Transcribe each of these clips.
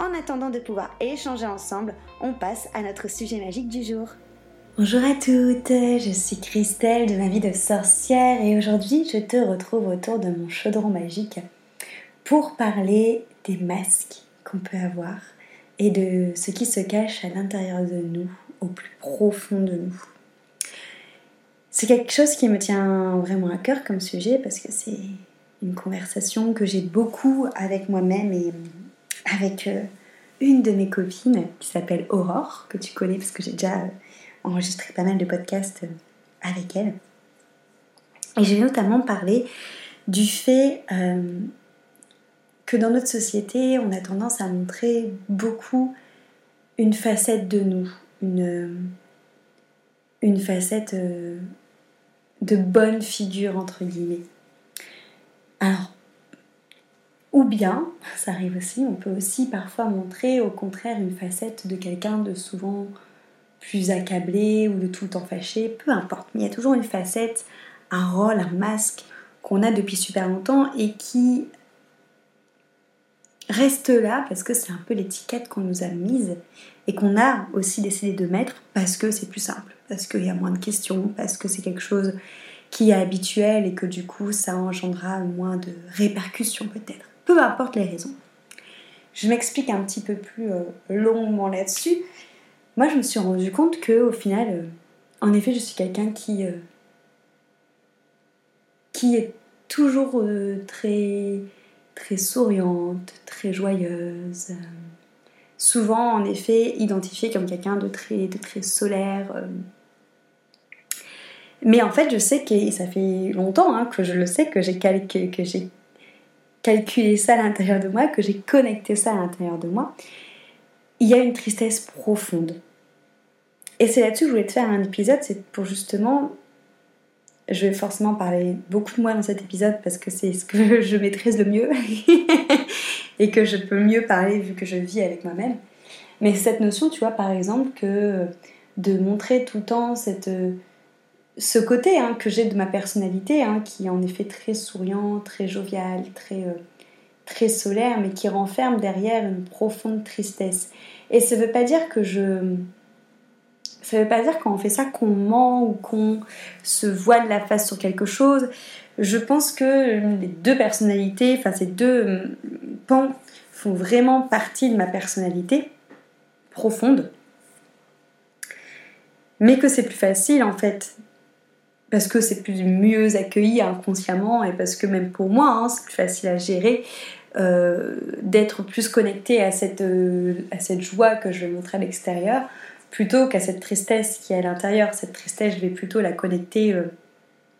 En attendant de pouvoir échanger ensemble, on passe à notre sujet magique du jour. Bonjour à toutes, je suis Christelle de ma vie de sorcière et aujourd'hui je te retrouve autour de mon chaudron magique pour parler des masques qu'on peut avoir et de ce qui se cache à l'intérieur de nous, au plus profond de nous. C'est quelque chose qui me tient vraiment à cœur comme sujet parce que c'est une conversation que j'ai beaucoup avec moi-même et avec euh, une de mes copines qui s'appelle Aurore, que tu connais parce que j'ai déjà euh, enregistré pas mal de podcasts euh, avec elle. Et j'ai notamment parlé du fait que dans notre société, on a tendance à montrer beaucoup une facette de nous, une, une facette de bonne figure, entre guillemets. Alors, ou bien, ça arrive aussi, on peut aussi parfois montrer au contraire une facette de quelqu'un de souvent plus accablé ou de tout le temps fâché, peu importe. Mais il y a toujours une facette, un rôle, un masque qu'on a depuis super longtemps et qui reste là parce que c'est un peu l'étiquette qu'on nous a mise et qu'on a aussi décidé de mettre parce que c'est plus simple, parce qu'il y a moins de questions, parce que c'est quelque chose qui est habituel et que du coup ça engendra moins de répercussions peut-être peu importe les raisons. Je m'explique un petit peu plus euh, longuement là-dessus. Moi, je me suis rendu compte que, au final, euh, en effet, je suis quelqu'un qui, euh, qui est toujours très, très souriante, très joyeuse. souvent, en effet, identifiée comme quelqu'un de très, de très solaire. mais en fait, je sais que ça fait longtemps hein, que je le sais, que j'ai que j'ai calculé ça à l'intérieur de moi, que j'ai connecté ça à l'intérieur de moi, il y a une tristesse profonde. Et c'est là-dessus que je voulais te faire un épisode, c'est pour justement, je vais forcément parler beaucoup de moi dans cet épisode parce que c'est ce que je maîtrise le mieux et que je peux mieux parler vu que je vis avec moi-même. Mais cette notion, tu vois, par exemple, que de montrer tout le temps cette ce côté hein, que j'ai de ma personnalité, hein, qui est en effet très souriant, très jovial, très, euh, très solaire, mais qui renferme derrière une profonde tristesse. Et ça ne veut pas dire que je... Ça veut pas dire quand on fait ça qu'on ment ou qu'on se voile la face sur quelque chose. Je pense que les deux personnalités, enfin ces deux euh, pans font vraiment partie de ma personnalité profonde. Mais que c'est plus facile en fait parce que c'est plus mieux accueilli inconsciemment et parce que même pour moi, hein, c'est plus facile à gérer euh, d'être plus connecté à cette, euh, à cette joie que je vais montrer à l'extérieur plutôt qu'à cette tristesse qui est à l'intérieur. Cette tristesse, je vais plutôt la connecter euh,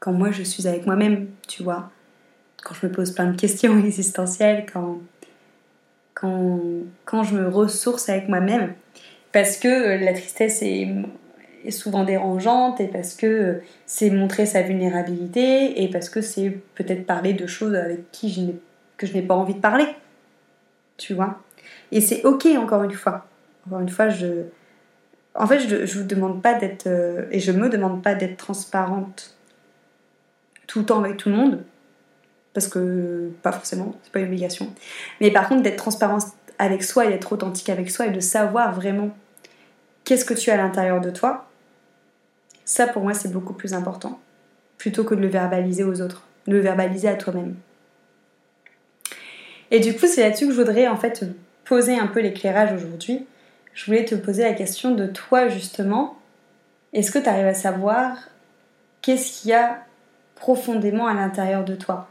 quand moi je suis avec moi-même, tu vois. Quand je me pose plein de questions existentielles, quand, quand, quand je me ressource avec moi-même. Parce que la tristesse est souvent dérangeante et parce que c'est montrer sa vulnérabilité et parce que c'est peut-être parler de choses avec qui je que je n'ai pas envie de parler. Tu vois? Et c'est ok encore une fois. Encore une fois, je... En fait, je, je vous demande pas d'être... Euh, et je me demande pas d'être transparente tout le temps avec tout le monde. parce que pas forcément, c'est pas une obligation. Mais par contre, d'être transparent avec soi et d'être authentique avec soi et de savoir vraiment qu'est-ce que tu as à l'intérieur de toi, ça pour moi c'est beaucoup plus important, plutôt que de le verbaliser aux autres, de le verbaliser à toi-même. Et du coup, c'est là-dessus que je voudrais en fait poser un peu l'éclairage aujourd'hui. Je voulais te poser la question de toi justement. Est-ce que tu arrives à savoir qu'est-ce qu'il y a profondément à l'intérieur de toi?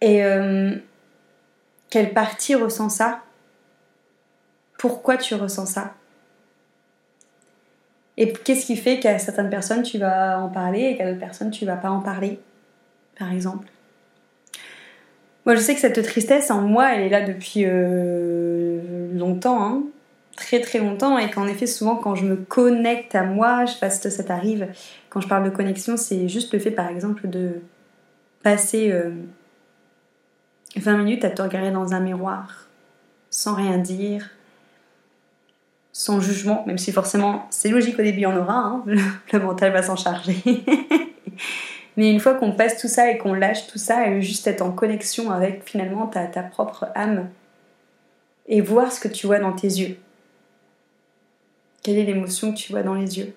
Et euh, quelle partie ressent ça? Pourquoi tu ressens ça? Et qu'est-ce qui fait qu'à certaines personnes tu vas en parler et qu'à d'autres personnes tu vas pas en parler, par exemple? Moi je sais que cette tristesse en moi elle est là depuis euh, longtemps, hein. très très longtemps, et qu'en effet souvent quand je me connecte à moi, je fasse ça t'arrive, quand je parle de connexion, c'est juste le fait par exemple de passer. Euh, 20 minutes à te regarder dans un miroir, sans rien dire, sans jugement, même si forcément c'est logique au début, on aura, hein, le mental va s'en charger. Mais une fois qu'on passe tout ça et qu'on lâche tout ça, juste être en connexion avec finalement ta, ta propre âme et voir ce que tu vois dans tes yeux. Quelle est l'émotion que tu vois dans les yeux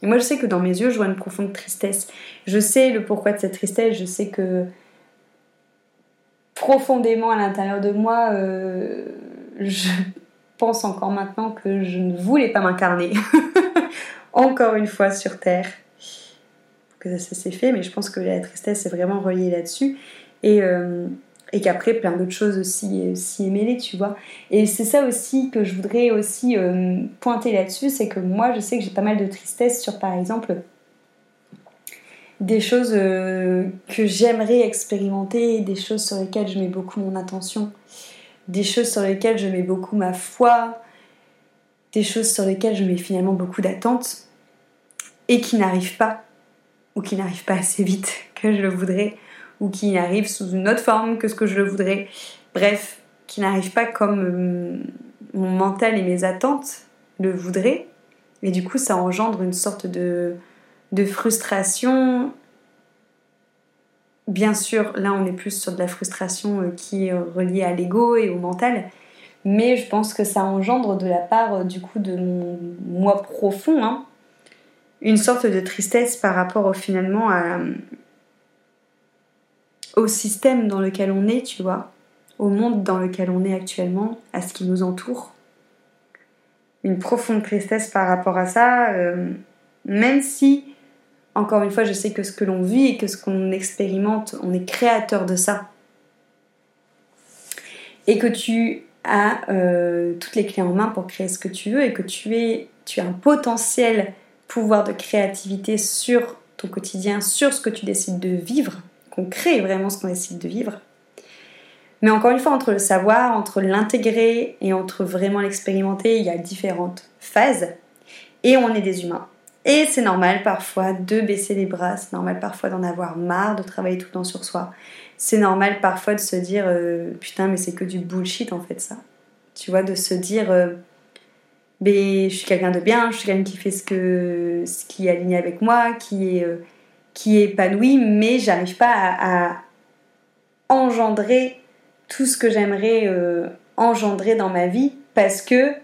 Et moi je sais que dans mes yeux, je vois une profonde tristesse. Je sais le pourquoi de cette tristesse, je sais que profondément à l'intérieur de moi, euh, je pense encore maintenant que je ne voulais pas m'incarner encore une fois sur Terre. Que ça, s'est fait, mais je pense que la tristesse est vraiment reliée là-dessus. Et, euh, qu'après, plein d'autres choses aussi, aussi mêlées, tu vois. Et c'est ça aussi que je voudrais aussi euh, pointer là-dessus, c'est que moi, je sais que j'ai pas mal de tristesse sur, par exemple, des choses euh, que j'aimerais expérimenter, des choses sur lesquelles je mets beaucoup mon attention, des choses sur lesquelles je mets beaucoup ma foi, des choses sur lesquelles je mets finalement beaucoup d'attentes et qui n'arrivent pas, ou qui n'arrivent pas assez vite que je le voudrais, ou qui n'arrivent sous une autre forme que ce que je le voudrais. Bref, qui n'arrivent pas comme euh, mon mental et mes attentes le voudraient. Et du coup, ça engendre une sorte de, de frustration. Bien sûr, là on est plus sur de la frustration euh, qui est reliée à l'ego et au mental, mais je pense que ça engendre de la part euh, du coup de mon moi profond hein, une sorte de tristesse par rapport finalement au système dans lequel on est, tu vois, au monde dans lequel on est actuellement, à ce qui nous entoure. Une profonde tristesse par rapport à ça, euh, même si encore une fois, je sais que ce que l'on vit et que ce qu'on expérimente, on est créateur de ça. Et que tu as euh, toutes les clés en main pour créer ce que tu veux et que tu, es, tu as un potentiel pouvoir de créativité sur ton quotidien, sur ce que tu décides de vivre, qu'on crée vraiment ce qu'on décide de vivre. Mais encore une fois, entre le savoir, entre l'intégrer et entre vraiment l'expérimenter, il y a différentes phases. Et on est des humains. Et c'est normal parfois de baisser les bras, c'est normal parfois d'en avoir marre, de travailler tout le temps sur soi. C'est normal parfois de se dire euh, putain mais c'est que du bullshit en fait ça. Tu vois, de se dire euh, je suis quelqu'un de bien, je suis quelqu'un qui fait ce, que, qui est aligné avec moi, qui est, euh, épanoui, mais j'arrive pas à, engendrer tout ce que j'aimerais engendrer dans ma vie parce que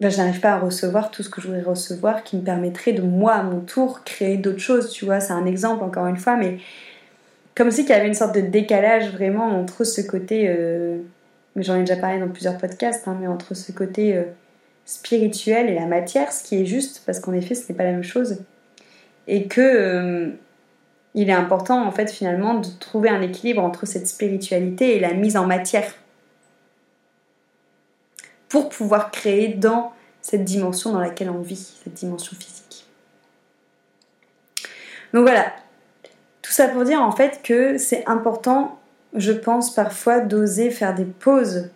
ben, je n'arrive pas à recevoir tout ce que je voudrais recevoir qui me permettrait de moi à mon tour créer d'autres choses, tu vois, c'est un exemple encore une fois, mais comme si il y avait une sorte de décalage vraiment entre ce côté, euh, mais j'en ai déjà parlé dans plusieurs podcasts, hein, mais entre ce côté euh, spirituel et la matière, ce qui est juste, parce qu'en effet ce n'est pas la même chose, et que euh, il est important en fait finalement de trouver un équilibre entre cette spiritualité et la mise en matière pour pouvoir créer dans cette dimension dans laquelle on vit, cette dimension physique. Donc voilà, tout ça pour dire en fait que c'est important, je pense parfois, d'oser faire des pauses,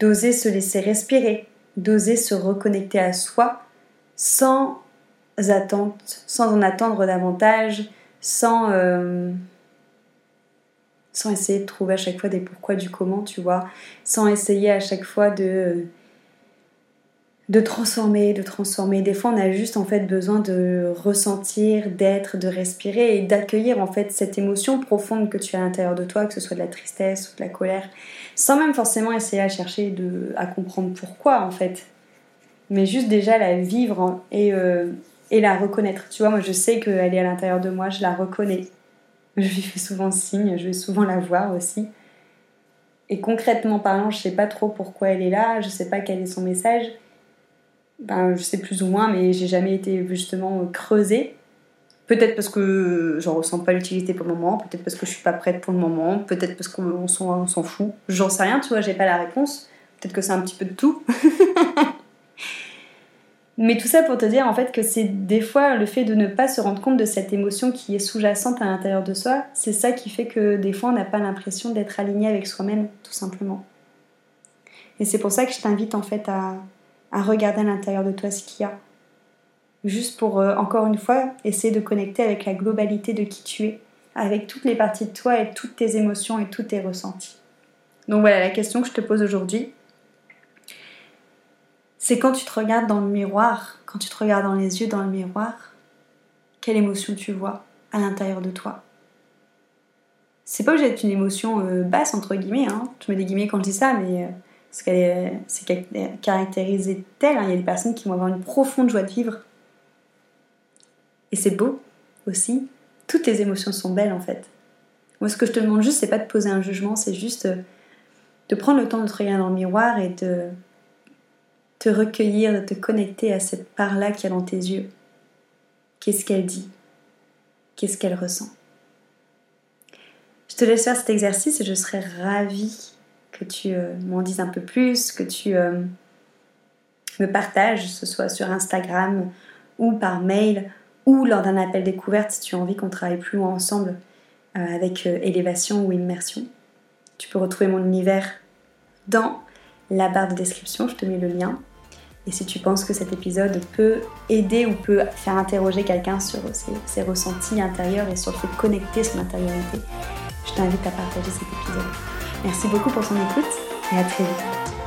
d'oser se laisser respirer, d'oser se reconnecter à soi sans attente, sans en attendre davantage, sans... Euh, sans essayer de trouver à chaque fois des pourquoi du comment, tu vois, sans essayer à chaque fois de de transformer, de transformer. Des fois, on a juste en fait besoin de ressentir, d'être, de respirer et d'accueillir en fait cette émotion profonde que tu as à l'intérieur de toi, que ce soit de la tristesse ou de la colère, sans même forcément essayer à chercher de, à comprendre pourquoi en fait, mais juste déjà la vivre et, euh, et la reconnaître. Tu vois, moi je sais qu'elle est à l'intérieur de moi, je la reconnais. Je lui fais souvent signe, je vais souvent la voir aussi. Et concrètement parlant, je sais pas trop pourquoi elle est là, je sais pas quel est son message ben, je sais plus ou moins, mais j'ai jamais été justement creusée. Peut-être parce que j'en ressens pas l'utilité pour le moment, peut-être parce que je suis pas prête pour le moment, peut-être parce qu'on s'en fout. J'en sais rien, tu vois, j'ai pas la réponse. Peut-être que c'est un petit peu de tout. Mais tout ça pour te dire en fait que c'est des fois le fait de ne pas se rendre compte de cette émotion qui est sous-jacente à l'intérieur de soi, c'est ça qui fait que des fois on n'a pas l'impression d'être aligné avec soi-même, tout simplement. Et c'est pour ça que je t'invite en fait à, regarder à l'intérieur de toi ce qu'il y a. Juste pour, euh, encore une fois, essayer de connecter avec la globalité de qui tu es, avec toutes les parties de toi et toutes tes émotions et tous tes ressentis. Donc voilà, la question que je te pose aujourd'hui, c'est quand tu te regardes dans le miroir, quand tu te regardes dans les yeux dans le miroir, quelle émotion tu vois à l'intérieur de toi C'est pas obligé d'être une émotion euh, basse, entre guillemets, hein. je mets des guillemets quand je dis ça, mais... Euh, qu'elle est, caractérisée telle. Hein. Il y a des personnes qui vont avoir une profonde joie de vivre. Et c'est beau aussi. Toutes les émotions sont belles en fait. Moi, ce que je te demande juste, c'est pas de poser un jugement, c'est juste euh, de prendre le temps de te regarder dans le miroir et de recueillir, de te connecter à cette part-là qu'il y a dans tes yeux. Qu'est-ce qu'elle dit? Qu'est-ce qu'elle ressent? Je te laisse faire cet exercice et je serai ravie que tu euh, m'en dises un peu plus, que tu euh, me partages, que ce soit sur Instagram ou par mail ou lors d'un appel découverte si tu as envie qu'on travaille plus ensemble euh, avec élévation ou immersion. Tu peux retrouver mon univers dans la barre de description, je te mets le lien. Et si tu penses que cet épisode peut aider ou peut faire interroger quelqu'un sur ses, ressentis intérieurs et sur le fait de connecter son intériorité, je t'invite à partager cet épisode. Merci beaucoup pour ton écoute et à très vite.